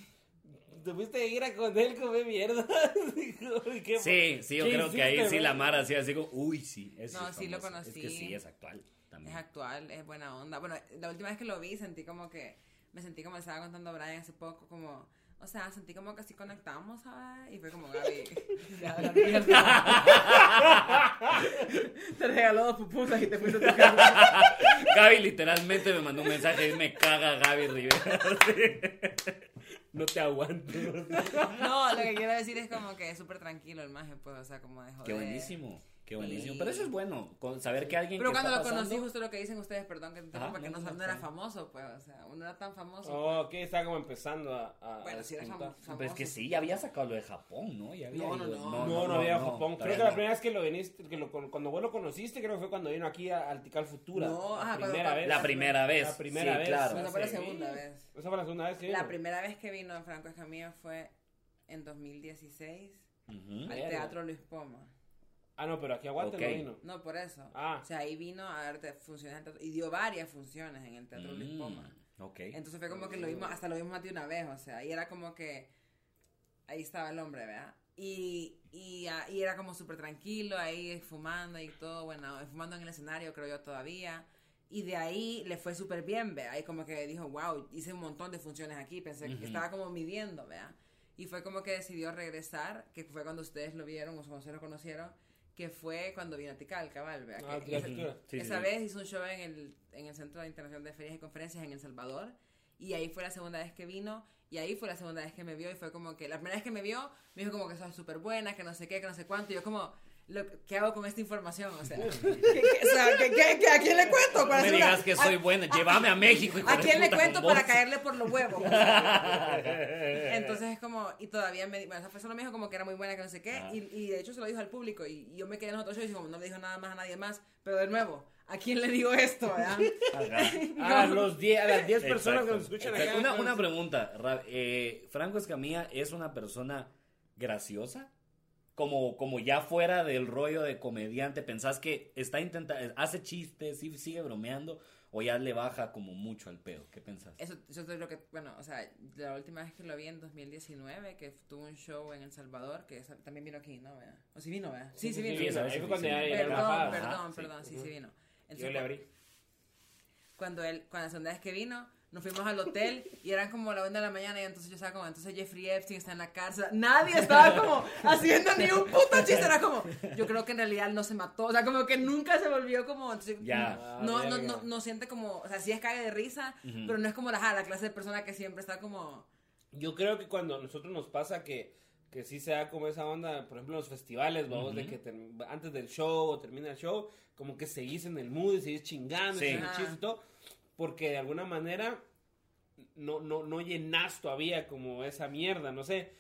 ¿Te fuiste a ir a con él comer mierda? Dijo, ¿y qué- Sí, sí, yo ¿qué creo que ahí sí la Mara hacía así como, uy, sí. ese No, es sí lo famoso". Es que conocí. sí, es actual también. Es actual, es buena onda. Bueno, la última vez que lo vi sentí como que, me sentí como le estaba contando a Brian hace poco, como, o sea, sentí como que así conectamos, ¿sabes? Y fue como, Gaby, ya, la mierda. Te regaló dos pupusas y te fuiste a tu casa. Gaby literalmente me mandó un mensaje y me caga Gaby Rivera. No te aguanto. No, lo que quiero decir es como que es súper tranquilo el maje, pues, o sea, como de joder. Qué buenísimo, qué buenísimo. Y- Pero eso es bueno, con saber que alguien Pero que cuando está lo conocí, justo lo que dicen ustedes, perdón que te interrumpa, que no, no, no, no era famoso, pues, o sea, uno era tan famoso. Oh, ok, está como empezando a. a Bueno, a sí era famoso. Pero es que sí, ya había sacado lo de Japón, ¿no? Ya había No, no, ido- no. No, no, había Japón. Creo que la primera vez que lo viniste, que lo, cuando vos lo conociste, creo que fue cuando vino aquí a Altical Futura. No, la ajá, cuando- primera vez. La primera vez. La primera sí, vez. claro. Esa fue la Sí. segunda vez. Esa fue la segunda vez que La vino. primera vez que vino Franco Escamilla fue en 2016 Ujú. al. Teatro Luis Poma. Ah, no, pero aquí aguante Ok. no vino. No, por eso. Ah. O sea, ahí vino a te- funciones en teatro- y dio varias funciones en el Teatro Luis Mm, Poma. Ok. Entonces fue como que lo vimos, hasta lo vimos más de una vez, o sea, y era como que ahí estaba el hombre, ¿verdad? Y, y, ah, y era como súper tranquilo, ahí fumando y todo, bueno, fumando en el escenario, creo yo todavía. Y de ahí le fue súper bien, ¿verdad? Y como que dijo, wow, hice un montón de funciones aquí, pensé que estaba como midiendo, ¿verdad? Y fue como que decidió regresar, que fue cuando ustedes lo vieron o cuando ustedes lo conocieron, que fue cuando vino a Tikal, cabal, ¿verdad? Ah, Que- esa-. Sí, esa sí. vez hizo un show en el, en el Centro Internacional de Ferias y Conferencias en El Salvador. Y ahí fue la segunda vez que vino. Y ahí fue la segunda vez que me vio. Y fue como que la primera vez que me vio, me dijo como que sos súper buena, que no sé qué, que no sé cuánto. Y yo como, lo, ¿qué hago con esta información? O sea, ¿qué, qué- o sea, ¿qué- qué- qué- ¿a quién le cuento? No Para me hacer una- digas que soy a- buena, llévame a México. ¿A quién le cuento para caerle por los huevos? Entonces es como, y todavía me, bueno, esa persona me dijo como que era muy buena, que no sé qué, Ah. y, y de hecho se lo dijo al público, y, y yo me quedé en los otros shows y como no le dijo nada más a nadie más, pero de nuevo, ¿a quién le digo esto? Ajá. A, los die- a las 10 personas que nos escuchan exacto. acá. Una, una pregunta, eh, Franco Escamilla es una persona graciosa, como, como ya fuera del rollo de comediante, ¿pensás que está intentando, hace chistes, sí, sigue bromeando, o ya le baja como mucho al pedo? ¿Qué pensás? Eso, eso es lo que, bueno, o sea, la última vez que lo vi en 2019, que tuvo un show en El Salvador, que también vino aquí, ¿no? ¿verdad? ¿O sí vino, ¿verdad? Sí, sí, vino. sí, sí, ya sí. era Perdón, perdón, sí. perdón, sí, sí vino. Yo le abrí. cuando él, cuando la segunda vez que vino, nos fuimos al hotel y eran como la una de la mañana y entonces yo estaba como, entonces Jeffrey Epstein está en la cárcel. Nadie estaba como haciendo ni un puto chiste, era como, yo creo que en realidad no se mató, o sea, como que nunca se volvió como, entonces, Ya. no, Ah, no, no, no siente como, o sea, sí es cague de risa, Ujú. pero no es como la, la clase de persona que siempre está como, Yo creo que cuando a nosotros nos pasa que, que sí se da como esa onda, por ejemplo, en los festivales, vamos, de Ujú. que ter- antes del show o termina el show, como que seguís en el mood y seguís chingando, Sí. y chistes y todo, porque de alguna manera no, no, no llenas todavía como esa mierda, no sé.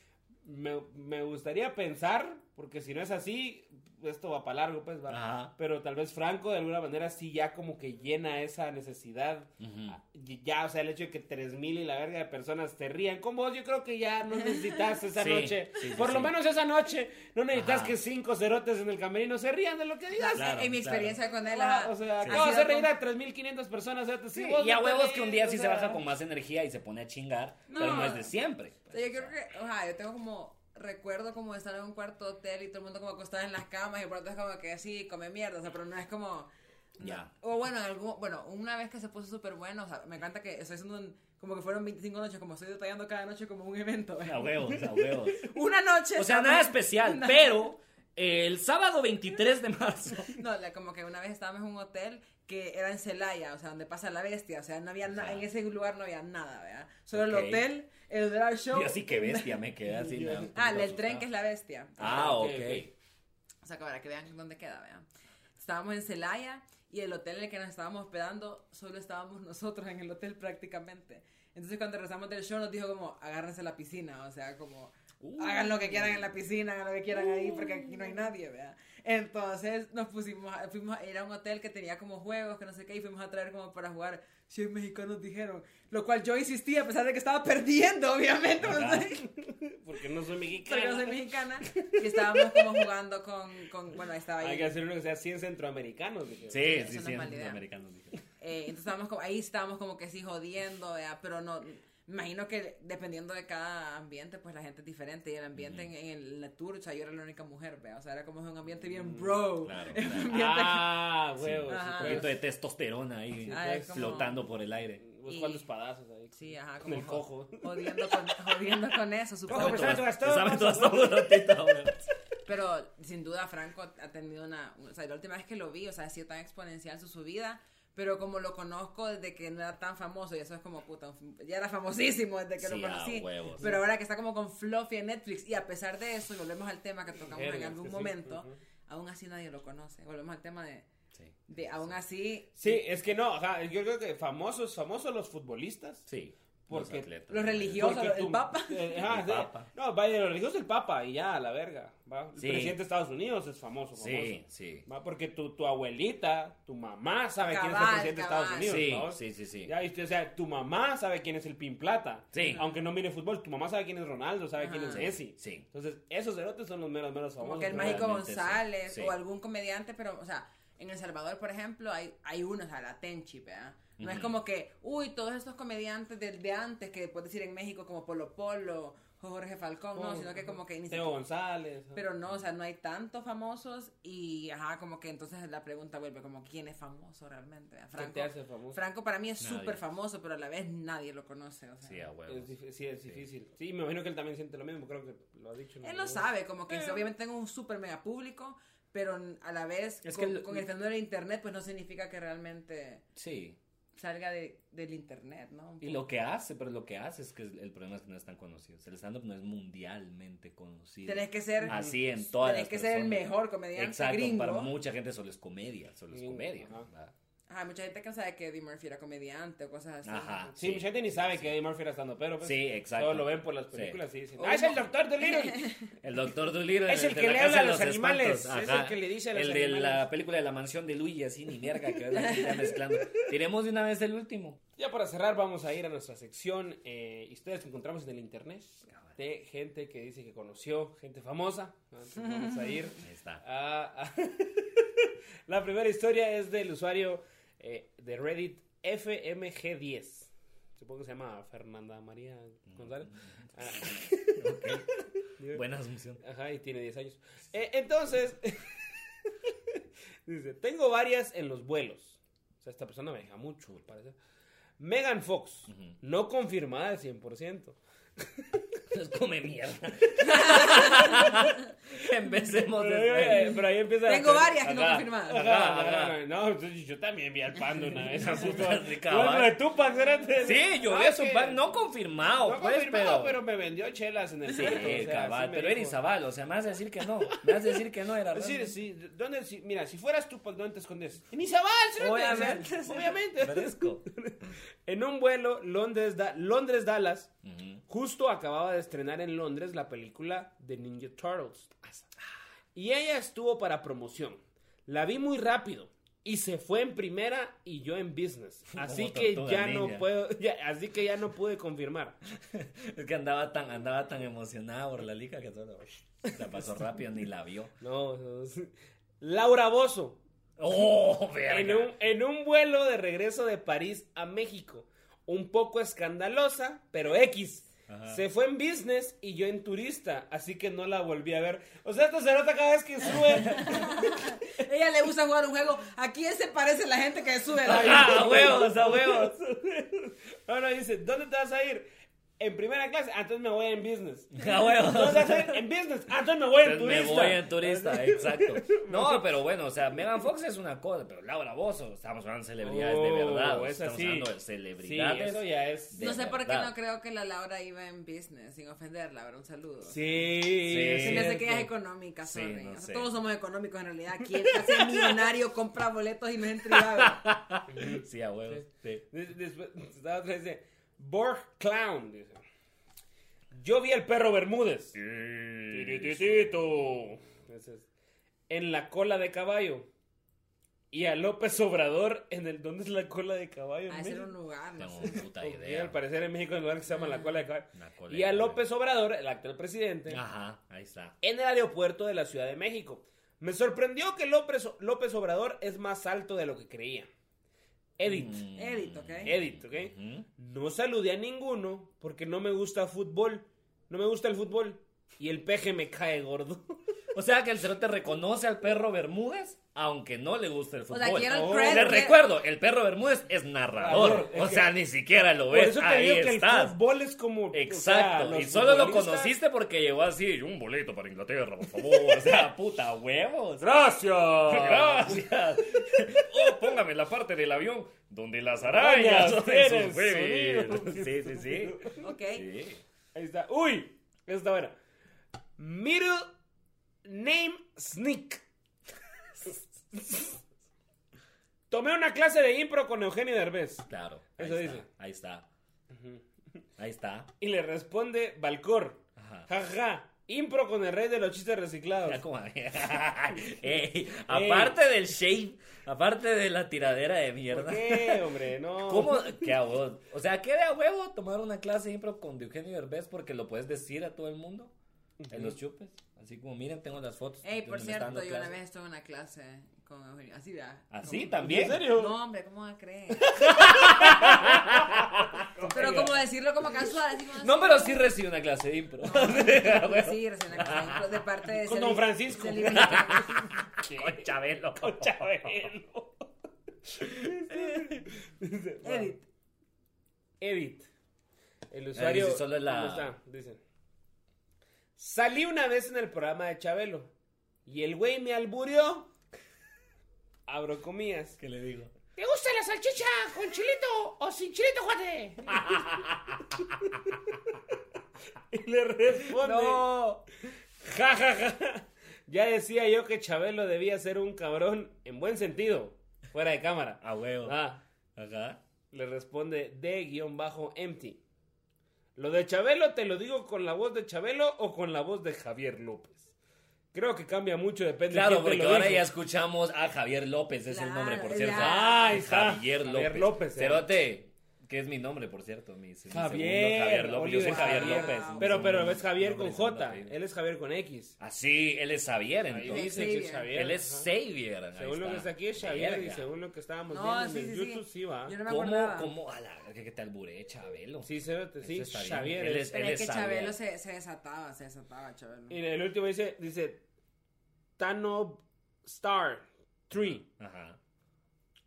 Me, me gustaría pensar, porque si no es así, esto va para largo, pues va. Ajá. Pero tal vez Franco de alguna manera sí ya como que llena esa necesidad. Ujú. Y Ya, o sea, el hecho de que 3000 y la verga de personas te rían con vos, yo creo que ya no necesitas esa Sí, noche. sí, sí, Por lo menos esa noche, no necesitas Ajá. que cinco cerotes en el camerino se rían de lo que digas. Claro, en mi claro. experiencia con él, Ah, o sea, Sí. ¿qué vas a sido reír a 3500 personas? cerotes? Sí, y a no huevos que un día o sí se sea, baja con más energía y se pone a chingar, pero No. no es de siempre. O sea, yo creo que, o sea, yo tengo como recuerdo como estar en un cuarto hotel y todo el mundo como acostado en las camas y pronto es como que así come mierda, o sea, pero no es como no. Ya. O bueno, en algún, bueno, una vez que se puso súper bueno, o sea, me encanta que estoy haciendo un, como que fueron 25 noches, como estoy detallando cada noche como un evento. ¿eh? A huevos, a huevos. Una noche. O sea, nada especial, una- pero el sábado 23 de marzo. No, la- como que una vez estábamos en un hotel que era en Celaya, o sea, donde pasa la bestia, o sea, no había nada, en ese lugar no había nada, ¿verdad? Solo el hotel, el drag show. Yo así que bestia me quedé así. Ah, el tren que es la bestia. Ah, Ok, ok. O sea, que para que vean dónde queda, vean. Estábamos en Celaya y el hotel en el que nos estábamos hospedando, solo estábamos nosotros en el hotel prácticamente. Entonces cuando regresamos del show nos dijo como, agárrense a la piscina, o sea, como, hagan lo que quieran en la piscina, hagan lo que quieran ahí, porque aquí no hay nadie, ¿verdad? Entonces nos pusimos, a- fuimos a ir a un hotel que tenía como juegos, que no sé qué, y fuimos a traer como para jugar 100 mexicanos dijeron, lo cual yo insistí a pesar de que estaba perdiendo, obviamente. Porque no soy mexicano. porque no soy mexicana, y estábamos como jugando con, con bueno, ahí estaba ahí. Hay que hacer uno que sea 100 centroamericanos. dije. Sí, sí, sí, mala idea. americanos. dije. Eh, entonces estábamos como, ahí estábamos como que sí jodiendo, ¿verdad? pero no, imagino que dependiendo de cada ambiente, pues la gente es diferente. Y el ambiente en, en el la tour, o sea, yo era la única mujer, ¿verdad? O sea, era como un ambiente bien bro. Claro, claro. ambiente Ah, Sí. huevos. Ajá. Un sí, poquito de testosterona ahí, Ah, como- flotando por el aire. Buscando Y- espadazos ahí. Sí, ajá, Con como el cojo. Jodiendo con, jodiendo con eso, supongo. Cojo, Sabe pues, todas- todas-. Pero sin duda Franco ha tenido una, o sea, la última vez que lo vi, o sea, ha sido tan exponencial su subida, pero como lo conozco desde que no era tan famoso, y eso es como puta, ya era famosísimo desde que Sí, lo conocí, huevos. pero ahora que está como con Fluffy en Netflix, y a pesar de eso, y volvemos al tema que tocamos en algún momento, ujú. aún así nadie lo conoce, volvemos al tema de, Sí, de aún así, Sí, es que no, ajá, yo creo que famosos, famosos los futbolistas. sí. Porque los atletas. los religiosos, Porque el tú- Papa. eh, ajá, El sí. Papa. No, vaya, los religiosos el Papa y ya, a la verga. ¿va? El Sí. presidente de Estados Unidos es famoso, famoso. Sí, sí. ¿va? Porque tu, tu abuelita, tu mamá sabe quién es el Cabal, presidente de Estados cabal. Unidos. Sí, ¿va? sí, sí, sí. Ya viste, o sea, tu mamá sabe quién es el Pin Plata. Sí. Aunque no mire fútbol, tu mamá sabe quién es Ronaldo, sabe quién es Ajá. Messi. Sí. Entonces, esos cerotes son los meros, meros famosos. como que el. Mágico. González Sí. o algún comediante, pero, o sea, en El Salvador, por ejemplo, hay, hay uno, o sea, la Tenchi, ¿verdad? No es como que, uy, todos estos comediantes de, de antes, que puedes decir en México como Polo Polo o Jorge Falcón, no, sino que como que ni Teo González. Pero no, o sea, no hay tantos famosos y, ajá, como que entonces la pregunta vuelve como, ¿quién es famoso realmente? ¿Qué Franco, te hace famoso? Franco para mí es súper famoso, pero a la vez nadie lo conoce, o sea. Sí, a Es huevos. dif- sí, es difícil. Sí, me imagino que él también siente lo mismo, creo que lo ha dicho. en Él lo sabe, como que Eh. obviamente tengo un súper mega público, pero a la vez Es con, que el- con el fenómeno del internet, pues no significa que realmente Sí. Salga de, del internet, ¿no? Y lo que hace, pero lo que hace es que el problema es que no es tan conocido. El stand-up no es mundialmente conocido. Tenés que ser, Así en todas tenés las que ser el mejor comediante Exacto, gringo. para mucha gente solo es comedia, solo es comedia. ajá. Ajá, mucha gente que no sabe que Eddie Murphy era comediante o cosas así. Ajá. Sí, Sí. mucha gente ni sabe que Eddie Murphy era estando pero pues, Sí, exacto. Todos lo ven por las Sí. películas y dicen, O ¡Ah, es el doctor Dolittle! El doctor Dolittle Es el de que le habla a de los animales, espantos. es Ajá. el que le dice a los El de la animales. película de la mansión de Luigi, así ni mierda, que está mezclando. Tiremos de una vez el último. Ya para cerrar vamos a ir a nuestra sección eh, historias que encontramos en el internet de gente que dice que conoció gente famosa. Entonces vamos a ir Ahí está. a... a- La primera historia es del usuario eh, de Reddit FMG10. Supongo que se llama Fernanda María González. Ah, Ok. Buena asunción. Ajá, y tiene 10 años. Eh, entonces, dice, tengo varias en los vuelos. O sea, esta persona me deja mucho, al parecer. Megan Fox, no confirmada al 100%. Nos come mierda. Empecemos Pero, desde eh, pero ahí empieza a Tengo hacer- varias que no confirmadas. Ajá, Ajá, ajá. No, entonces yo también vi al pando una vez. Sí. Bueno, de Tupac. Sí, yo Ah, vi eso, que- pa- no confirmado, No pues, confirmado, pero... pero... me vendió chelas en el Sí, puerto, o sea, cabal, me pero dijo. Eri Zabal, o sea, me vas a decir que no, me vas a decir que no era Es decir, sí, ¿dónde, si- mira, si fueras Tupac, ¿dónde te escondes? En Izabal, sea, Obviamente, sí. obviamente. Fresco. En un vuelo Londres, da Londres-Dallas, Ujú. justo acababa de estrenar en Londres la película de Ninja Turtles. Y ella estuvo para promoción. La vi muy rápido y se fue en primera y yo en business. Así Como que ya ninja. no puedo, ya- así que ya no pude confirmar. Es que andaba tan, andaba tan emocionada por la liga que solo se pasó rápido, ni la vio. No. Laura Bozo. ¡Oh! En un, en un vuelo de regreso de París a México. Un poco escandalosa, pero X. Ajá. Se fue en business y yo en turista, así que no la volví a ver. O sea, esta se nota cada vez que sube. Ella le gusta jugar un juego. ¿A quién se parece la gente que sube la ¡Ah, a huevos, a huevos! Ahora dice, ¿dónde te vas a ir? En primera clase, ah, entonces me voy en business. Ah, huevo. Entonces hacer en business, ah, entonces me voy en turista. Me voy en turista, exacto. No, pero bueno, o sea, Megan Fox es una cosa, pero Laura Bozo, estamos hablando de celebridades de Oh, verdad. o sea, es estamos así. hablando de Sí, celebridades. eso ya es. de No sé por qué no creo que la Laura iba en business, sin ofender, Laura, un saludo. Sí, Se me hace que ella es económica, Sí, sorry. no O sea, sé. todos somos económicos en realidad. Quien hace millonario compra boletos y no es. Sí, a huevos. Sí. Des- Después, esta otra dice, Borg Clown, dice. Yo vi al perro Bermúdez. Tirititito. Ese. En la cola de caballo. Y a López Obrador en el... ¿Dónde es la cola de caballo? en A ser México? un lugar, no Tengo sé. puta idea. al parecer en México hay un lugar que se llama la cola de caballo. Una cola Y de a caballo. López Obrador, el actual presidente, Ajá, ahí está. en el aeropuerto de la Ciudad de México. Me sorprendió que López, López Obrador es más alto de lo que creía. Edit. Mm. Edit, ¿ok? Edit, ¿ok? No saludé a ninguno porque no me gusta fútbol. No me gusta el fútbol. Y el peje me cae gordo. O sea que el cerote reconoce al perro Bermúdez, aunque no le guste el O fútbol. sea, quiero el Oh. Les recuerdo, el perro Bermúdez es narrador. Es o que- sea, ni siquiera lo Por ves. eso te Ahí digo que estás. el fútbol es como. o Exacto, sea, y solo lo conociste porque llegó así, un boleto para Inglaterra, por favor. O sea, puta huevos. ¡Gracias! Gracias. Oh, póngame la parte del avión donde las arañas. Sí, sí, sí. Ok. Sí. Ahí está. ¡Uy! Está buena. Middle name Sneak. Tomé una clase de impro con Eugenio Derbez. Claro. Ahí Eso está, dice. Ahí está. Ahí está. Y le responde Balcor. Ajá. Ja, ja, ja. Impro con el rey de los chistes reciclados. Ya como- Ey, aparte del shade, aparte de la tiradera de ¿Por mierda. qué, hombre? No. ¿Cómo? ¿Qué a? O sea, ¿qué de a huevo tomar una clase de impro con Eugenio Derbez porque lo puedes decir a todo el mundo? En los chupes. Así como, miren, tengo las fotos. Ey, de por cierto, yo una vez estuve en una clase con Eugenio. Así, vea. ¿Así ¿Cómo? también? ¿En serio? No, hombre, ¿cómo va a creer? pero como decirlo como casual, así como No, así. pero sí recibe una clase de impro. Sí, recién una clase de parte de Con don Francisco. Celi- Con Chabelo. Con Chabelo. Edit. Edit. El usuario. dice, solo es la- ¿Cómo está? Dicen. Salí una vez en el programa de Chabelo. Y el güey me alburió. Abro comillas. ¿Qué le digo? ¿Te gusta la salchicha con chilito o sin chilito, Juate? Y le responde. No. Ja, ja, ja. Ya decía yo que Chabelo debía ser un cabrón en buen sentido. Fuera de cámara. A huevo. Ah, Ajá. le responde D-empty. Lo de Chabelo te lo digo con la voz de Chabelo o con la voz de Javier López. Creo que cambia mucho, depende Claro, de quién te porque lo ahora dijo. ya escuchamos a Javier López, es el Claro, nombre, por cierto. Ah. Javier López. Javier López, eh. Cerote, que es mi nombre, por cierto. Mi, mi Javier, segundo Javier López. Yo soy Javier Javier. López. Pero, pero es Javier con J. Él es Javier con X. Ah, sí, él es Xavier, Ahí entonces. dice que es Xavier. Xavier. Él es. Xavier. Según lo que está aquí es Xavier y según lo que estábamos No, viendo sí, en el sí. YouTube, sí, va. Yo no me ¿Cómo, cómo? A la que te alburé, Chabelo. Sí, cérate, sí, Eso está. Él es- es- Pero él es que Xavier. Chabelo se, se desataba, se desataba, Chabelo. Y en el último dice, dice, Tano Star 3. Ajá.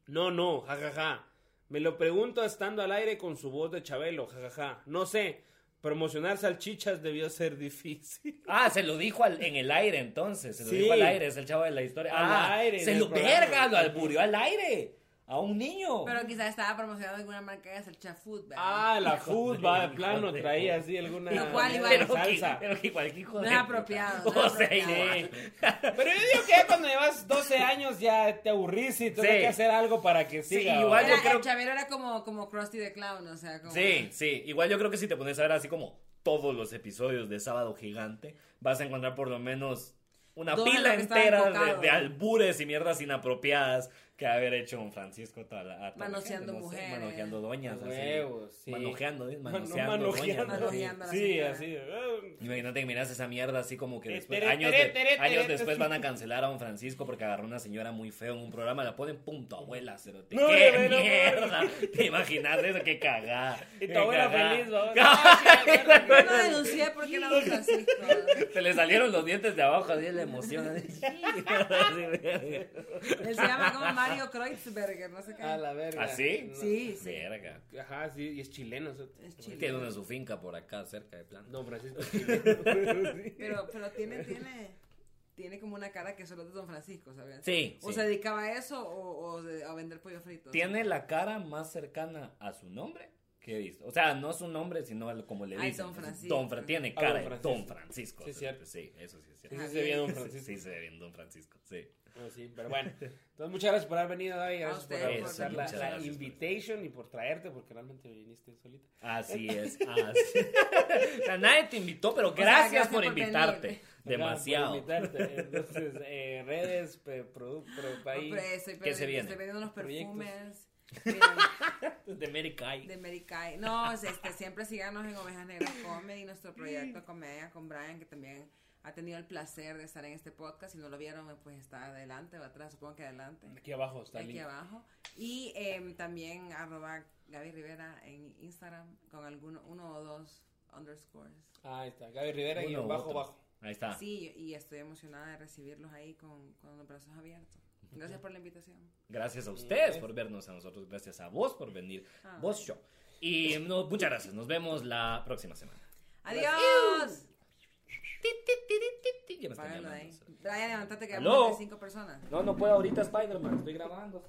No, no, jajaja. Me lo pregunto estando al aire con su voz de Chabelo, jajaja. No sé, promocionar salchichas debió ser difícil. Ah, se lo dijo al- en el aire entonces. Se lo Sí. dijo al aire, es el chavo de la historia. Al ah, aire, Se lo verga, lo alburió al aire. A un niño. Pero quizás estaba promocionando alguna marca de salchicha food, ¿verdad? Ah, la Hijo food, de- va, de plano, de- traía así alguna Lo cual igual- pero, salsa. que, pero que igual que hijo No de es apropiado, no O es sea, apropiado. igual. Pero yo digo que ya cuando llevas 12 años ya te aburrís y tienes Sí. que hacer algo para que Sí, siga. igual ¿va? yo creo- el Chabelo era como, como Krusty the Clown, o sea, como... Sí, sí. Igual yo creo que si te pones a ver así como todos los episodios de Sábado Gigante, vas a encontrar por lo menos una pila que entera de, de albures y mierdas inapropiadas que haber hecho un Francisco toda la, a Manoseando gente, no sé, mujeres. manojeando doñas. así. Huevos, sí. Manojeando, ¿eh? No, manoseando, no, doñas, así. La Sí, así. ah, Imagínate que miras esa mierda así como que después, Tere, años, tere, de- tere, años tere. después van a cancelar a un Francisco porque agarró una señora muy feo en un programa, la ponen punto abuela. No, ¡Qué no, no, no. mierda! ¿Te imaginas eso? ¡Qué cagada! Y tu qué abuela cagada. feliz, ¿no? Yo no denuncié porque era Don Francisco. Se le salieron los dientes de abajo así de la emoción. así. Él se llama como Mario Kreutzberger, no sé qué. A la verga. ¿Ah, sí? No. Sí, sí. Verga. Ajá, sí, y es chileno. Es chile. Tiene una su finca por acá cerca de plan. Don Francisco es chileno. Sí. Pero, pero tiene, tiene, tiene como una cara que solo es de Don Francisco, ¿sabes? Sí, O sí. se dedicaba a eso o, o de- a vender pollo frito. Tiene la cara más cercana a su nombre que he visto. O sea, no su nombre, sino como le Ay, dicen. Don Francisco. Don Fra- tiene cara Don de Francisco. Don Francisco. Sí, cierto. Sí, eso sí es cierto. sí se veía Don Sí, Francisco. Sí, se ve bien Don Francisco, sí. No, sí, pero bueno. Entonces, muchas gracias por haber venido, David. Gracias por ustedes por aceptar la, la gracias invitation y por traerte, porque realmente viniste solita. Así es. Así. o sea, nadie te invitó, pero sea, gracias, gracias por, por venir. invitarte. Gracias Demasiado. por invitarte. Entonces, eh, redes, pe- produ- pro- ahí. Hombre, estoy, ¿Qué se viene? estoy vendiendo unos Proyectos. perfumes. Miren, De Mary Kay. de Mary Kay. No, es este, siempre síganos en Ovejas Negras Comedy, nuestro proyecto Comedia con Brian, que también ha tenido el placer de estar en este podcast. Si no lo vieron, pues está adelante o atrás, supongo que adelante. Aquí abajo está el Aquí link. abajo. Y em, también arroba Gaby Rivera en Instagram con alguno, uno o dos underscores. Ah, ahí está. Gaby Rivera y Uno u bajo, otro. bajo. Ahí está. Sí, y estoy emocionada de recibirlos ahí con, con los brazos abiertos. Gracias por la invitación. Gracias a ustedes por vernos a nosotros. Gracias a vos por venir. Ah. Vos Show. Y no, muchas gracias. Nos vemos la próxima semana. ¡Adiós! Ya me están Págalo de ahí. llamando. Brian, levántate que ¿Aló? vamos a cinco personas. No, no puedo ahorita Spider-Man. Estoy grabando.